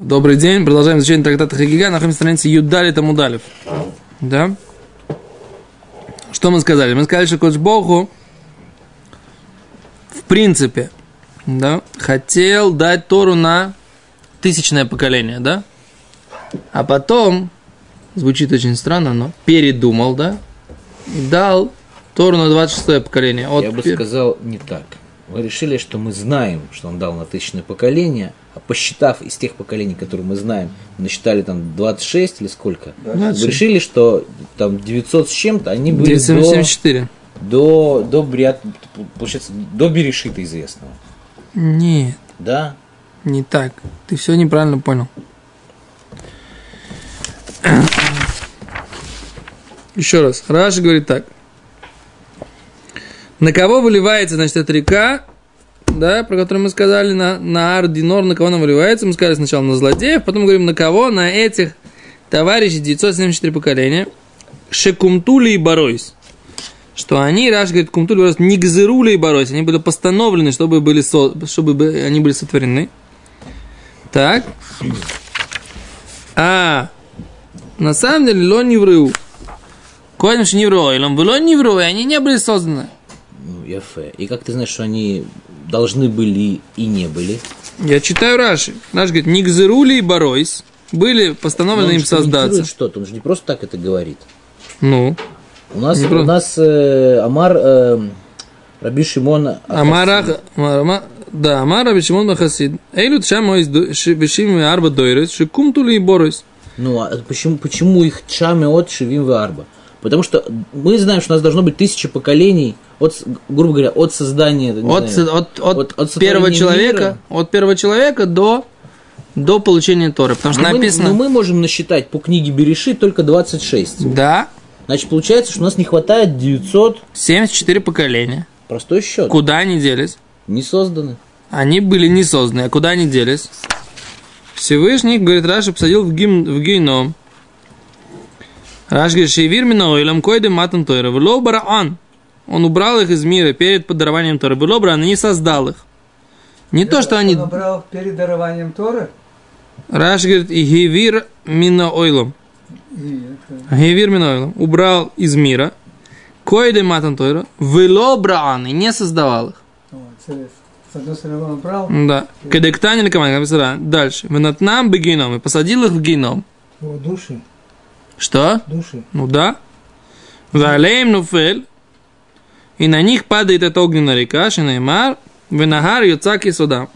Добрый день, продолжаем изучение трактата Хагига, находимся на странице Юдали Тамудалев. Да? Что мы сказали? Мы сказали, что Коч Богу, в принципе, да, хотел дать Тору на тысячное поколение, да? А потом, звучит очень странно, но передумал, да? И дал Тору на 26 поколение. От Я бы сказал не так. Вы решили, что мы знаем, что он дал на тысячное поколение, посчитав из тех поколений, которые мы знаем, насчитали там 26 или сколько, 26. вы решили, что там 900 с чем-то, они были 974. до, до, до, получается, до Берешита известного. Нет. Да? Не так. Ты все неправильно понял. Еще раз. Раша говорит так. На кого выливается, значит, эта река, да, про которую мы сказали, на, на Ардинор, на кого она выливается, мы сказали сначала на злодеев, потом говорим на кого, на этих товарищей 974 поколения, Шекумтули и Баройс. Что они, Раш говорит, Кумтули и не Гзерули и Баройс, они были постановлены, чтобы, были со, чтобы они были сотворены. Так. А на самом деле, ло не вру. Коем не вру, илом было не и они не были созданы. Ну, Яфе. И как ты знаешь, что они должны были и не были? Я читаю Раши. Раши говорит, Нигзерули и Баройс были постановлены им создаться. что-то, он же не просто так это говорит. Ну? У нас, у нас э, Амар э, Раби Шимон Амар, Амар, да, Амар Раби Шимон Ахасид. Эйлют шам вишим арба дойрес, шикум тули и боройс. Ну, а почему, почему их чаме от шивим арба? Потому что мы знаем, что у нас должно быть тысяча поколений от, грубо говоря, от создания, от, знаю, от, от, от, от первого человека, мира. от первого человека до до получения Торы, потому что но написано. Мы, но мы можем насчитать по книге Береши только 26. Да. Значит, получается, что у нас не хватает 900... 74 поколения. Простой счет. Куда они делись? Не созданы. Они были не созданы. А куда они делись? Всевышний, говорит, Раша посадил в, гим, в гейном. Раш говорит, шейвир миноилам койдем матан тойра. Вло бараан. Он убрал их из мира перед подарованием Торы. Было брано, не создал их. Не то, что они... Он убрал перед дарованием Торы? Раш говорит, и мина ойлом. Гивир мина ойлом. Убрал из мира. Койде матан Тойра. Вело браан. И не создавал их. С одной стороны он убрал. Да. Кадектани или команда. Дальше. Венатнам бегином. И посадил их в геном. О, души. Что? Души. Ну да. Валеем нуфель и на них падает эта огненная река, Шинаймар, Венагар Юцаки сюда.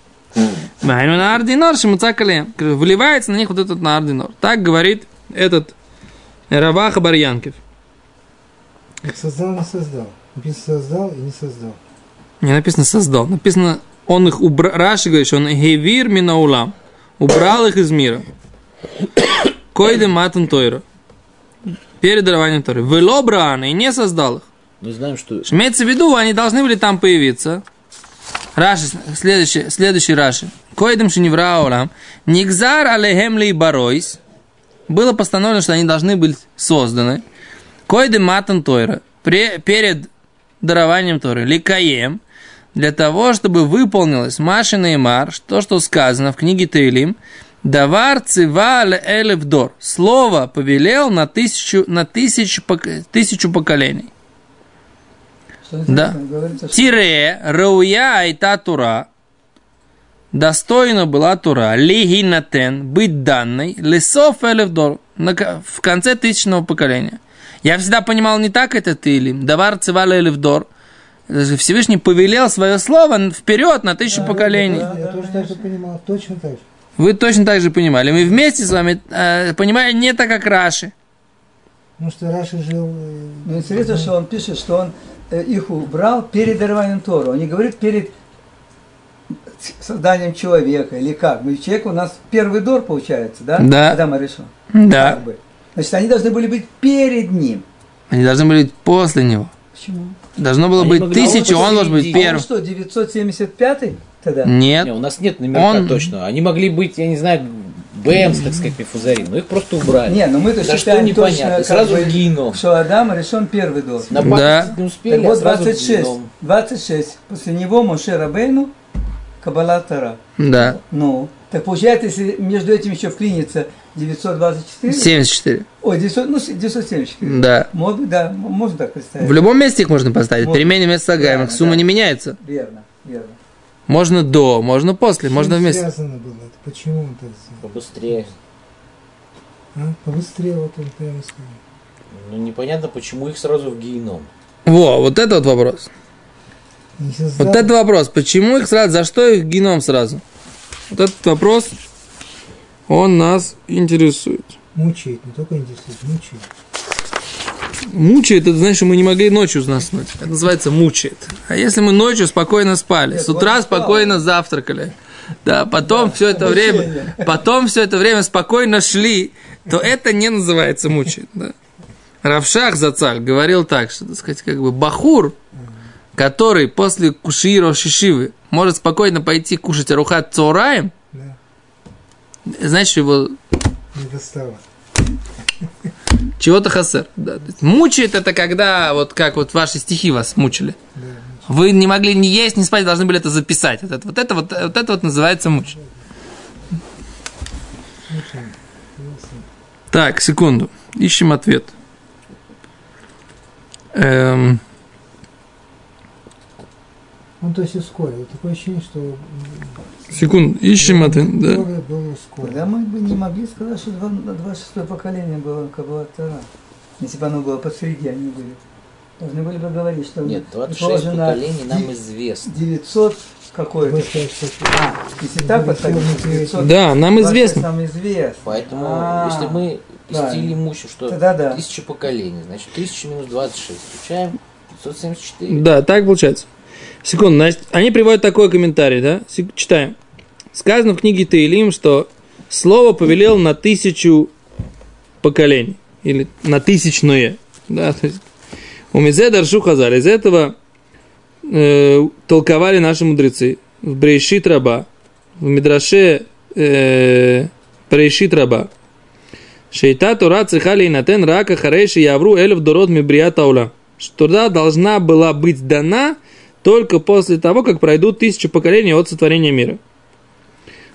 Вайну на Ардинор, Шимуцакале. Вливается на них вот этот на Ардинор. Так говорит этот Раваха Барьянкев. Создал, не создал. Написано создал и не создал. Не написано создал. Написано, он их убрал. Раши говорит, что он гевир минаулам. Убрал их из мира. Койде матан тойра. Перед дарованием Торы. Вело и не создал их. Мы знаем, что... Имеется в виду, они должны были там появиться. Раши, следующий, следующий Раши. Коидем шиневраулам. Нигзар алехем ли баройс. Было постановлено, что они должны быть созданы. Койдем матан тойра. Перед дарованием Торы. Ликаем. Для того, чтобы выполнилось Машина и Мар, то, что сказано в книге Тейлим, Давар цива элевдор. Слово повелел на тысячу, на тысячу, тысячу поколений. Да. Тире, Рауя Айта Тура. Достойна была Тура. Лигинатен, быть данной. Лесов Элевдор. В конце тысячного поколения. Я всегда понимал не так это ты или Давар Цивала Элевдор. Всевышний повелел свое слово вперед на тысячу да, поколений. Да, я тоже так же понимал, точно так же. Вы точно так же понимали. Мы вместе с вами э, понимаем не так, как Раши. Потому что Раши жил... Э, Но интересно, что он пишет, что он Э, их убрал перед дарованием Тору. Он не говорит перед созданием человека или как. Мы человек у нас первый дор получается, да? Да. Когда мы решим. Да. Как бы. Значит, они должны были быть перед ним. Они должны были быть после него. Почему? Должно было они быть тысяча, он должен быть первым. А что, 975 тогда? Нет. Нет. У нас нет номерка он... точно. Они могли быть, я не знаю, БМС, так сказать, Мифузарим, но их просто убрали. Не, ну мы-то да считаем что непонятно, сразу в геном. Что Адам решен первый дом. На да. не успели, так вот а 26, 26. После него Моше Рабейну Каббала Тара. Да. Ну, так получается, если между этим еще вклинится 924, 74. ой, 900, ну, 974. Да. Может быть, да, можно так представить. В любом месте их можно поставить. Вот. Перемене мест слагаемых. Да, Сумма да. не меняется. Верно, верно. Можно до, можно после, можно Чем вместе. связано было это? Почему он так сделал? Побыстрее. А? Побыстрее вот он прямо сказал. Ну, непонятно, почему их сразу в геном. Во, вот это вот вопрос. Создал, Вот это вопрос. Почему их сразу, за что их геном сразу? Вот этот вопрос, он нас интересует. Мучает, не только интересует, мучает. Мучает, это значит, что мы не могли ночью заснуть. Это называется мучает. А если мы ночью спокойно спали, Нет, с утра вот спал. спокойно завтракали, да, потом все это время, обучение. потом все это время спокойно шли, то это не называется мучает. Да. Равшах Зацаль говорил так, что, так сказать, как бы Бахур, который после Куширо Шишивы может спокойно пойти кушать Арухат Цораем, Да, значит, его не достало. чего-то хасер. Да. Мучает это когда, вот как вот ваши стихи вас мучили. Да. Вы не могли ни есть, ни спать, должны были это записать. Вот это вот, это вот, вот, это вот называется муч. Мучает. Ясно. Так, секунду. Ищем ответ. Эм, Он то есть ускорил. Такое ощущение, что м, секунду, ищем ответ. Да. Был ускорен. Да мы бы не могли сказать, что два- 26 поколение было Каббала Тара. Если бы оно было посреди, они были. Должны были бы говорить, что Нет, 26 положено поколений нам известно. 900 какое-то. А, если так поставить, 900 Да, нам 26 известно. Нам известно. Поэтому, А, если мы правильно. стили мучу, что Тогда да. тысяча поколений, значит, 1000 минус 26, включаем 574. Да, так получается. Секунду, значит, они приводят такой комментарий, да? Читаем. Сказано в книге Таилим, что слово повелел на тысячу поколений. Или на тысячное. Да, то есть, у Мизе Даршу Хазар. Из этого э, толковали наши мудрецы. В Брейшит Раба. В Мидраше э, Брейшит Раба. Шейта Тора цехали инатен рака харейши явру элев дород мибрият аула. Что Тора должна была быть дана только после того, как пройдут тысячи поколений от сотворения мира.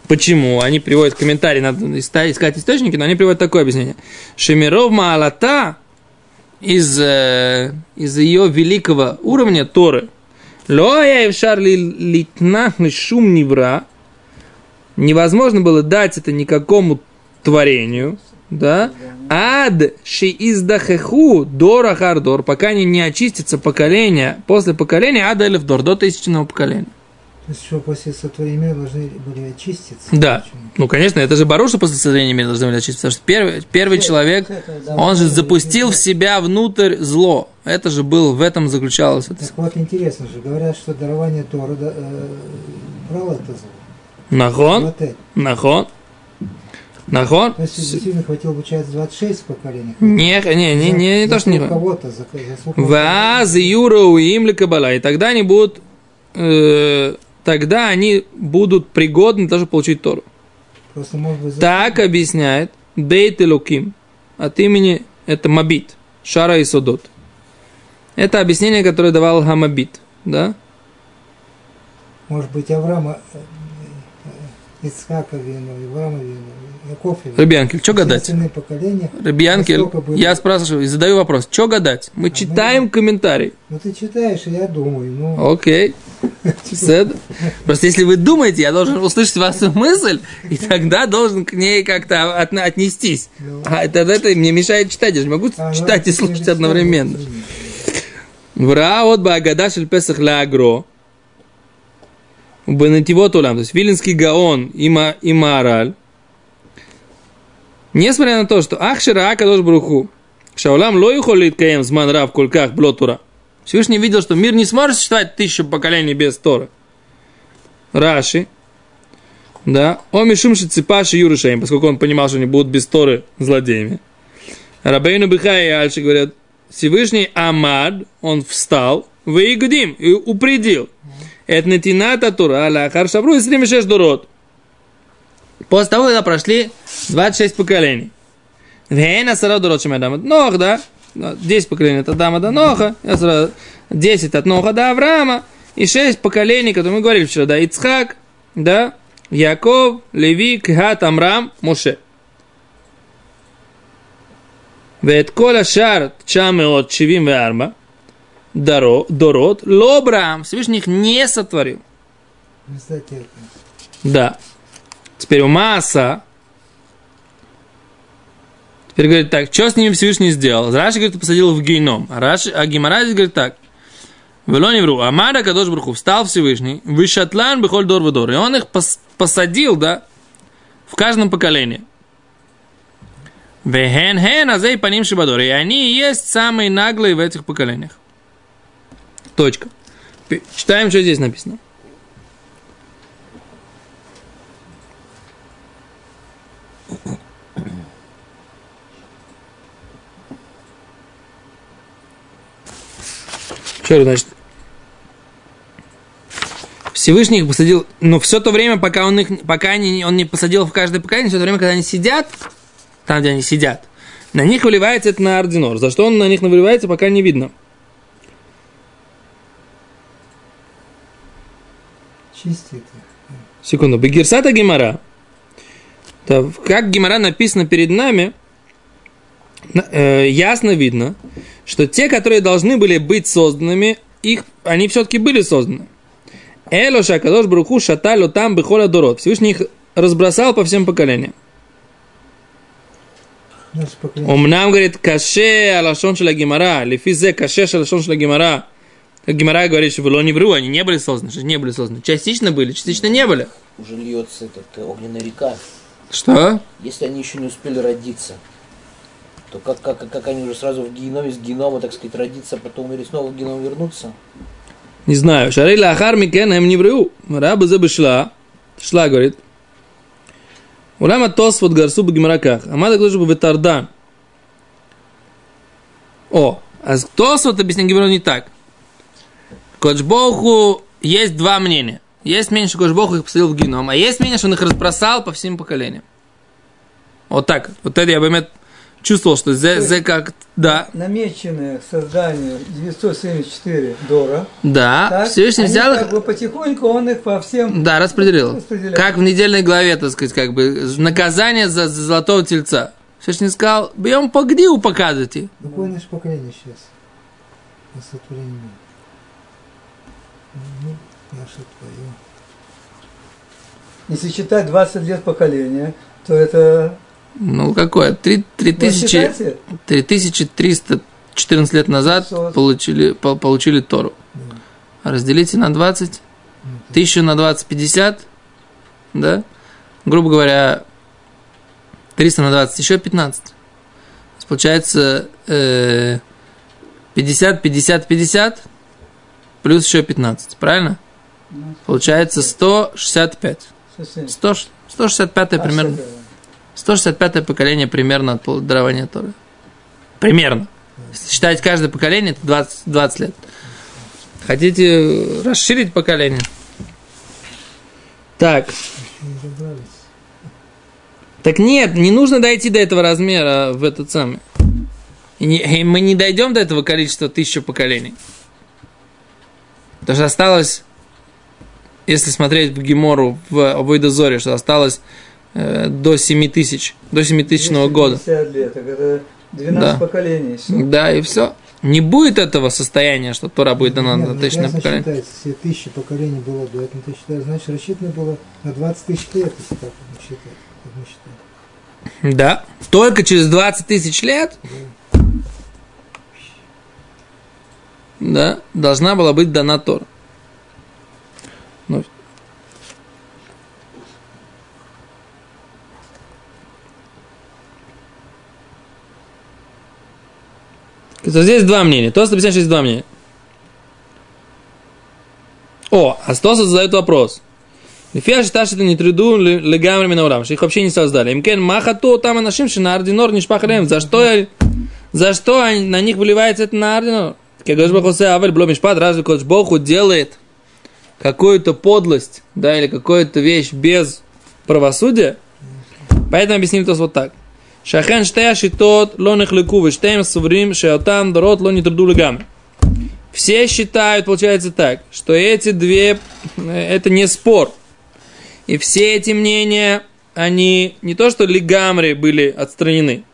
Почему? Они приводят комментарий, надо искать источники, но они приводят такое объяснение. שמרוב מעלתה из, э, из ее великого уровня Торы. לא היה אפשר ליתנה לשום נברא. Невозможно было дать это никакому творению, да? עד שיזדככו דור אחר דור, пока не, не очистится поколение, после поколения עד אלף דור, до тысячного поколения. То есть, что после сотворения мира должны были очиститься. Да. Почему? Ну, конечно, это же Бару, что после сотворения мира должны были очиститься, потому что первый, первый человек, он же запустил в себя внутрь зло. Это же был, в этом заключалось. это. Так вот, интересно же, говорят, что дарование Тора э, брало это зло. Нахон, это. нахон, есть, действительно хватило, получается, 26 поколений. Не, не, не, не, не то, что не кого-то, за, Ваз юра им ли кабала. И тогда они будут, э, тогда они будут пригодны чтобы получить Тору. Просто, может быть, Так объясняет Бейт Элуким от имени, это Мабит, Шара и Содот. Это объяснение, которое давал Хамабит, да? может быть, Авраама, э, э, Ицхака вину, Авраама вину, Яков вину. Рыбьянкель, что гадать? Поколения. Рыбьянкель, я спрашиваю и задаю вопрос, что гадать? Мы читаем комментарий. Ну, ты читаешь, и я думаю, ну, Окей. Просто если вы думаете, я должен услышать вашу мысль, и тогда должен к ней как-то от- отнестись. Ну. А тогда это мне мешает читать, я же могу а, ну, читать и это слушать одновременно. Вра от Багада шель Песах ля агро. Бенативот улам, то есть Вилинский Гаон и, Ма, и. Несмотря на то, что Ахшира Акадош Бруху, Шаулам ло юхолит каем зман рав кольках блотура. Всевышний видел, что мир не сможет существовать тысячу поколений без Торы. Раши, да, он мишумши цепаши юришаем, поскольку он понимал, что они будут без Торы злодеями. Рабейну Бихай и Альши говорят, Всевышний Амад, он встал, выигдим и упредил. Это натината Тура, аля харшабру и 76 дурот. После того, когда прошли 26 поколений. Вейна сара дурот шамедам. Нох, да? 10 поколений от Адама до Ноха, 10 от Ноха до Авраама, и 6 поколений, которые мы говорили вчера, да, Ицхак, да, Яков, Леви, Кхат, Амрам, Моше. ואת כל השאר 974 доро- дород лобрам Всевышний их не сотворил. Да. Теперь у Мааса. Теперь говорит так, что с ними Всевышний сделал? Раши, говорит, посадил в геном. А, Раши, а Гимара здесь говорит так. Вело не вру. Амара Кадош Бруху встал Всевышний, вышатлан бихоль дор вадор. И он их пос- посадил, да, в каждом поколении. Вехен хен азей паним шибадор. И они и есть самые наглые в этих поколениях. Точка. Читаем, что здесь написано. Что значит? Всевышний их посадил, но все то время, пока он их, пока они, он не посадил в каждое поколение, все то время, когда они сидят, там, где они сидят, на них выливается это на ординор. За что он на них выливается, пока не видно. Чистит их. Секунду. Бегирсата Гимара. Как Гимара написано перед нами, на- э, ясно видно, что те, которые должны были быть созданными, их, они все-таки были созданы. Элоша Кадош Бруху Шаталю там Бехоля Дород. Всевышний их разбросал по всем поколениям. Умнам говорит, каше алашон шела гимара, лифизе каше алашон шела гимара. Гимара говорит, что было не вру, они не были созданы, что не были созданы. Частично были, частично не были. Уже льется этот э, огненная река. Что? Если они еще не успели родиться, то как, как, как они уже сразу в геноме, с генома, так сказать, родиться, а потом или снова в геном вернуться? Не знаю. Шарей лахар микен им не вру. Раба заба шла. Говорит. Улама тос вот гарсу бы гимараках. Амада глажу бы ветардан. О, а тос вот объяснил Гимару не так. Коджбоху есть два мнения. Есть мнение, что Коджбоху их посадил в геном, а есть мнение, что он их разбросал по всем поколениям. Вот так. Вот это я бы чувствовал, что зе, зе как... Да, Намеченное создание 974 Дора. да. Так, Всевышний взял их... как бы потихоньку он их по всем Да, распределил. Распределял. Как в недельной главе, так сказать, как бы наказание за, за золотого тельца. Всевышний сказал, бьем по где показывайте. Какое наше поколение сейчас? На сотворение мира. Ну, наше твое. Если считать 20 лет поколения, то это... Ну, какое? Три- три Вы тысячи- считаете? 3314 лет назад Сорок. получили, по- получили Тору. Разделите на 20. Тысячу на 20, 50. Да? Грубо говоря, 300 на 20, еще 15. То есть Получается э, 50, 50, 50, плюс еще 15. Правильно? Получается 165. совсем. 100, 165 А, примерно. что это? 165 поколение примерно от дарования Торы. Примерно. Если считать каждое поколение, это 20, 20 лет. Хотите расширить поколение? Так. Так нет, не нужно дойти до этого размера в этот самый. И мы не дойдем до этого количества тысячи поколений. Потому что осталось, если смотреть в Гемору, в Обойдозоре, что осталось э, до 7 тысяч, до 7 тысячного года. 250 лет, это 12 Да. поколений. всё. Да, и все. Не будет этого состояния, что Тора будет дана Нет, на ну, тысячное поколение. считается, если тысячи поколений было до этого, то считается, значит, рассчитано было на 20 тысяч лет, если так мы считаем. Да. Только через 20 тысяч лет да, должна была быть дана Тора. Ну, То здесь два мнения. То, что объясняет, что есть два мнения. О, а Стоса задает вопрос. Лифия считает, что это не труду легамрами на урам, что их вообще не создали. Имкен махату там анашим, что на ординор не шпахалем. За что, за что на них выливается это на ординор? Кедош Бахусе Авель Бло Мишпат, разве Кодж делает какую-то подлость, да, или какую-то вещь без правосудия? Поэтому объясним то вот так. Шахен штея шитот ло нехлеку вештеем суврим шеотам дорот ло не труду. Все считают, получается так, что эти две, э, это не спор. И все эти мнения, они не то что лигамры были отстранены.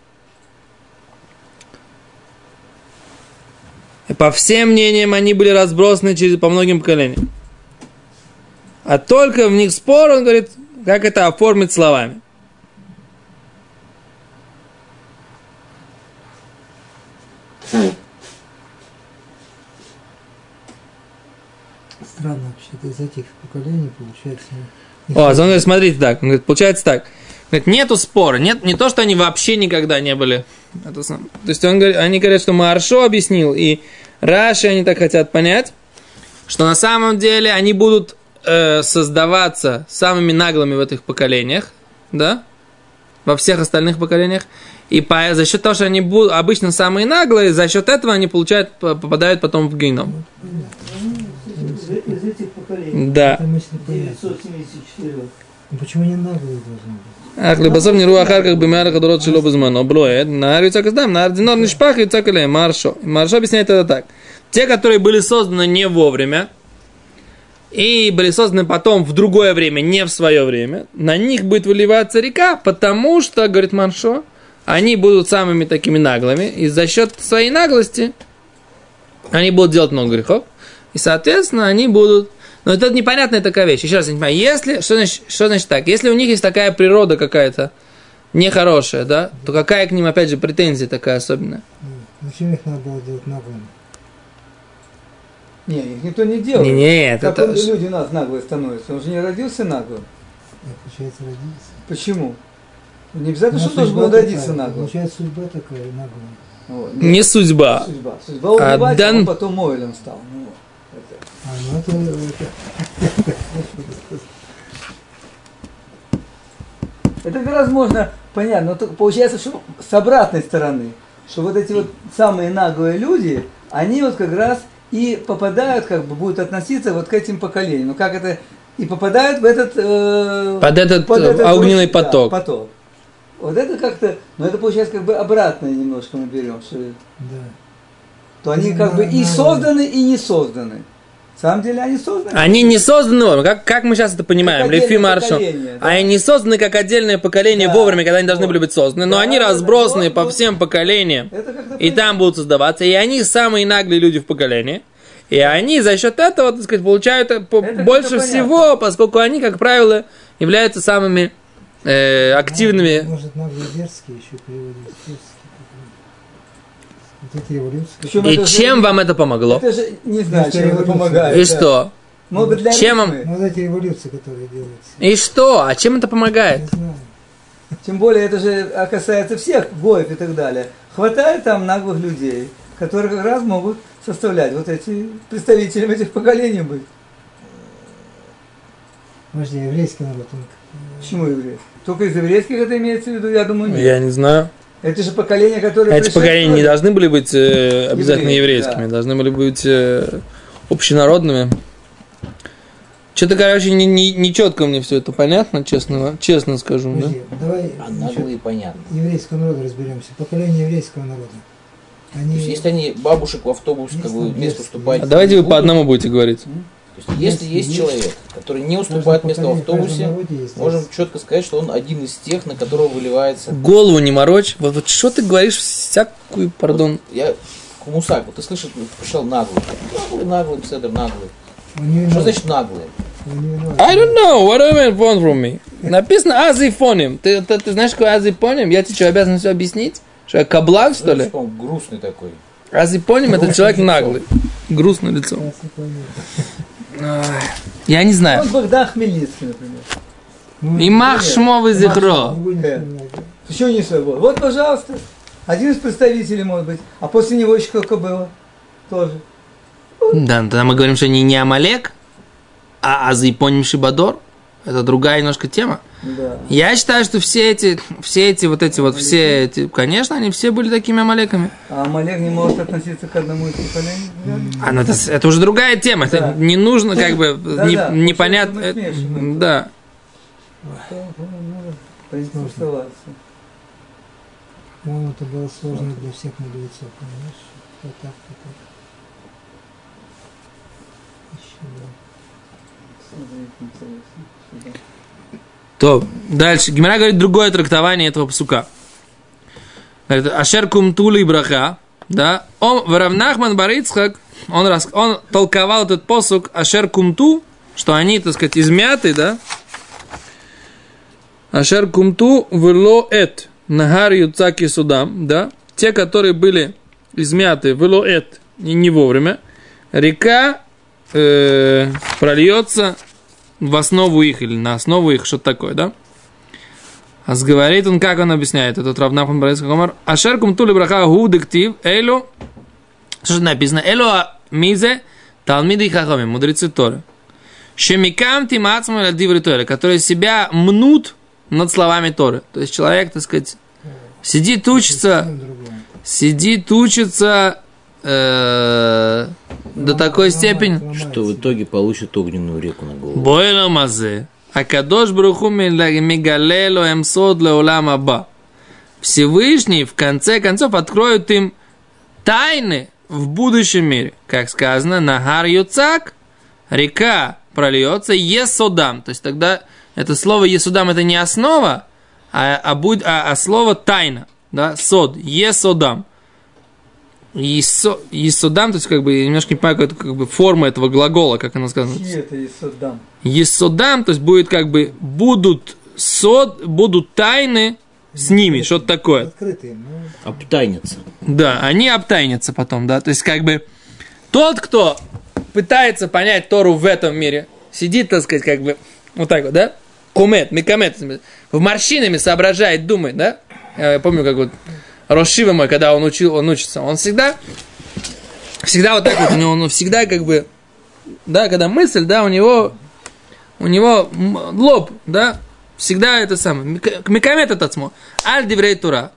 По всем мнениям они были разбросаны через, по многим поколениям. А только в них спор, он говорит, как это оформить словами. Странно вообще-то из этих поколений получается. О, он говорит, смотрите так, он говорит, получается так. Говорит, нету спора, нет, не то, что они вообще никогда не были. Это сам- то есть он говорит, они говорят, что Маршо объяснил, и Раши они так хотят понять, что на самом деле они будут э, создаваться самыми наглыми в этих поколениях, да, во всех остальных поколениях, и по, за счет того, что они будут обычно самые наглые, за счет этого они получают, попадают потом в геном. Из, из этих поколений. Да. Это мысль понятна. 974. Ну Почему не наглые должны быть? אך לבסוף נראו אחר כך במהלך הדורות שלו בזמנו, בלועד, נהר יצא כסדם, נהר דינור נשפך יצא אליהם, маршо. Маршо объясняет это так. Те, которые были созданы не вовремя, и были созданы потом в другое время, не в свое время, на них будет выливаться река, потому что, говорит Маршо, они будут самыми такими наглыми, и за счет своей наглости они будут делать много грехов, и, соответственно, они будут... но это непонятная такая вещь. Еще раз, я не понимаю, если... Что значит, что значит так? Если у них есть такая природа какая-то нехорошая, да, то какая к ним, опять же, претензия такая особенная? Ну, Зачем их надо было делать наглыми? Не, их никто не делает. Не, нет, Как это... он- люди у нас наглые становятся. Он же не родился наглым. Получается, родился. Почему? Не обязательно, что должен был родиться наглым. Получается, судьба такая наглая. Вот. Не судьба. Судьба. Судьба убивать, А а дан- он потом Мойлем стал. Ну, это. А, ну это, это Это как раз можно понятно, но только получается, что с обратной стороны, что вот эти вот самые наглые люди, они вот как раз и попадают, как бы будут относиться вот к этим поколениям. Ну как это и попадают в этот э, Под этот, э, огненный да, поток. поток. Вот это как-то, ну это получается как бы обратное немножко мы берем, что да. то они как бы и созданы, и не созданы. Самом деле они созданы. Они не созданы. Как, как мы сейчас это понимаем? Маршо. поколение, да. Они не созданы как отдельное поколение Да. вовремя, когда они должны Вот. были быть созданы, но Да, они да, разбросаны вот, по вот. всем поколениям. И там понятно. будут создаваться. И они самые наглые люди в поколении. И они за счет этого, так сказать, получают э, Это больше всего, поскольку они, как правило, являются самыми э, активными. Может, наглые дерзкие еще переводить. Революции. Причем И это же- чем вам это помогло? Это же не знаю, чем это помогает. И да. что? Может быть, для Чем вам-. Ну, вот эти революции, которые делаются. И что? А чем это помогает? Не знаю. Тем более, это же а, касается всех гоев и так далее. Хватает там наглых людей, которые как раз могут составлять вот эти представителями этих поколений быть. Подожди, еврейский народ, он Почему евреи? Только из еврейских это имеется в виду, я думаю, нет. Я не знаю. Это же поколение, которое Эти поколения не должны были быть э, обязательно Евреи, еврейскими, да. должны были быть э, общенародными. Что-то, короче, не, не, не четко мне все это понятно, честно, честно скажу. Да? Подожди, давай А наглые понятно. еврейского народа разберемся. Поколение еврейского народа. То Они... есть, если они бабушек в автобус как бы там уступать. А давайте вы по будут, одному будете говорить. То есть, если Есть- есть, есть. человек, который не уступает место в автобусе, можем четко сказать, что он один из тех, на которого выливается. Голову не морочь. Вот, вот что ты говоришь всякую, пардон. Я к Мусаку, ты слышишь, пришел наглый. Наглый, наглый, Седр, наглый. Что значит наглый? I don't know, what do you mean want from me? Написано азифоним. Ты, ты, ты знаешь, какой азифоним? Я тебе что, обязан все объяснить? Что я каблак, что ли? Он грустный такой. Азифоним это человек наглый. Грустное лицо. Я не знаю. Вот Богдан Хмельницкий, например. Ну, И мах шмовый зихро. Еще не свой. Вот, пожалуйста, один из представителей, может быть. А после него еще сколько было? Тоже. Да, тогда мы говорим, что не, не Амалек, а Азипоним Шибадор. Это другая немножко тема. Да. Я считаю, что все эти, все эти вот эти вот, все эти, конечно, они все были такими Амалеками. А Амалек не может относиться к одному из поколений? А, ну, это, это уже другая тема. Да. Это не нужно, как бы, Да, не- да, непонятно. это- да. По-моему, это было сложно для всех мудрецов, понимаешь? То так, то так. Еще, да. То, дальше. Гимара говорит другое трактование этого псука. Говорит, Ашер кумтули браха, да, он, в Равнахман Барицхак, он, рас, он толковал этот посук Ашер кумту, что они, так сказать, измяты, да, Ашер кумту вело эт, нагар юцаки судам, да, те, которые были измяты, вело эт, и не вовремя, река э, прольется в основу их или на основу их, что-то такое, да? А говорит он, как он объясняет, этот Равнахан Барайский Гомар, Ашер кумтули браха гу дектив, элю, что же написано, элю мизе, талмиды и хахами, мудрецы Торы. Шемикам тимацму диври Торы, которые себя мнут над словами Торы. То есть человек, так сказать, сидит, учится, сидит, учится э, до такой степени, Что в итоге получит огненную реку на голову. Бойла мазе. Акадош бруху мигалело эмсод леулам аба. Всевышний в конце концов откроет им тайны в будущем мире. Как сказано, Нагар Юцак, река прольется Есодам. То есть тогда это слово Есодам это не основа, а, а, будь, а, а слово тайна. Да, сод, Есодам. Есо, есодам, то есть как бы, я немножко не понимаю, как, это, как бы форма этого глагола, как она сказана. Чьи это Исодам? Есодам, то есть будет как бы будут сод, будут тайны с ними, что-то такое. Открытые, ну, Обтайнится. Да, они обтайнятся потом, да. То есть как бы тот, кто пытается понять Тору в этом мире, сидит, так сказать, как бы вот так вот, да? Кумет, микамет, в морщинами соображает, думает, да? Я помню, как вот Рошива мой, когда он учил, он учится, он всегда, всегда вот так вот, у него, он всегда как бы, да, когда мысль, да, у него, у него лоб, да, всегда это самое, микамет этот смо, аль диврей тура,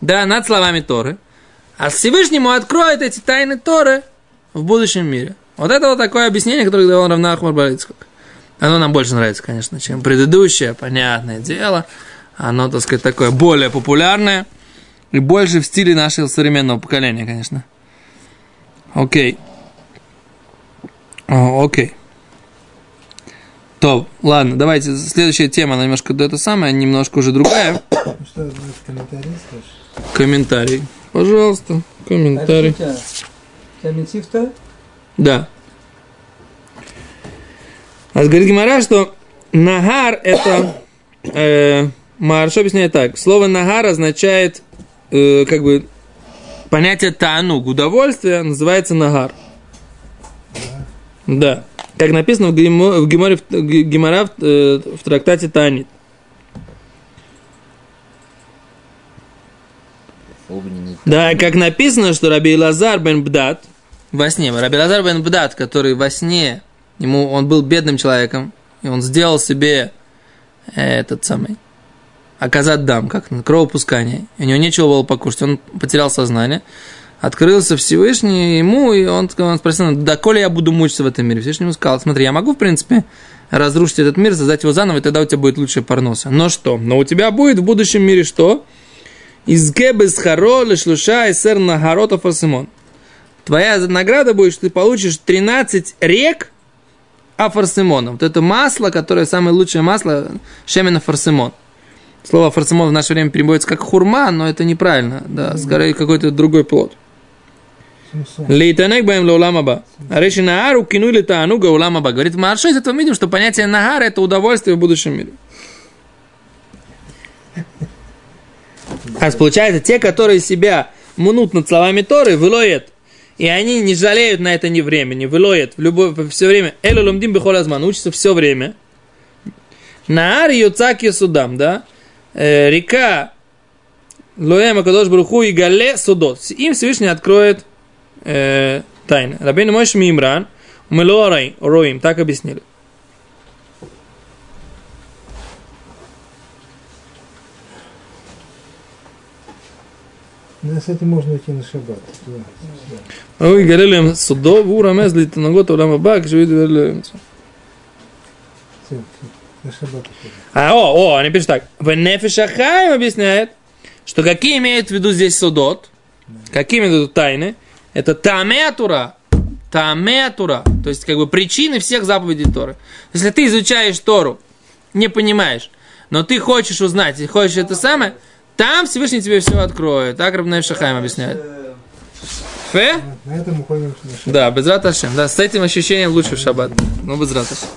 да, над словами Торы, а Всевышнему откроет эти тайны Торы в будущем мире. Вот это вот такое объяснение, которое дал Равна Ахмар Барицкак. Оно нам больше нравится, конечно, чем предыдущее, понятное дело. Оно, так сказать, такое более популярное и больше в стиле нашего современного поколения, конечно. Окей. О, окей. То, ладно, давайте, следующая тема, она немножко это самое, немножко уже другая. что, комментарий скажешь? Комментарий. Пожалуйста, комментарий. А что у тебя? У тебя митциф-то? Да. А говорит Гимара, что нагар это э, Маршо объясняет так. Слово нагар означает э, как бы понятие тануг, удовольствие, называется нагар. Да. Как написано в, Гимо- в Геморе, в Гемора в, э, в трактате Танит. Да, как написано, что Раби Лазар бен Бдат во сне, Раби Лазар бен Бдат, который во сне, ему, он был бедным человеком, и он сделал себе этот самый оказать дам, как на кровопускание. У него нечего было покушать, он потерял сознание. Открылся Всевышний ему, и он, он спросил, да коли я буду мучиться в этом мире? Всевышний ему сказал, смотри, я могу, в принципе, разрушить этот мир, создать его заново, и тогда у тебя будет лучшая парноса. Но что? Но у тебя будет в будущем мире что? Из гебес харо лешлуша и сер нагарота фарсимон. Твоя награда будет, что ты получишь 13 рек афарсимона. Вот это масло, которое самое лучшее масло, шемена фарсимон. Слово фарсимон в наше время переводится как хурма, но это неправильно. Да, скорее какой-то другой плод. Лейтанек баем лауламаба. Речи наару кинули таануга уламаба. Говорит, Маршо, из этого мы видим, что понятие нагара это удовольствие в будущем мире. А получается, те, которые себя мнут над словами Торы, вылоет, и они не жалеют на это ни времени, вылоет в любое, все время, элю лумдим бихолазман, учатся все время. Наар юцак судам, да, Э, река Лоэма Кадош Бруху и Гале Судот. Им Всевышний откроет э, тайны. Рабейн Мойш Мимран, Мелорай, Роим, так объяснили. Да, с этим можно идти на шаббат. Ой, Галелем Судо, Вура Мезли, Танагот, Улама Бак, всё, на шаббат. идти. А, о, о, они пишут так. В Нефешахаим объясняет, что какие имеют в виду здесь судот, какие имеют в виду тайны, это тамеатура, тамеатура, то есть как бы причины всех заповедей Торы. Если ты изучаешь Тору не понимаешь, но ты хочешь узнать, и хочешь это самое, там Всевышний тебе все откроет. Так Рабнай Шахайм объясняет. Фе? На этом уходим. Да, без Раташем. Да, с этим ощущением лучше в шаббат. Ну, без Раташем.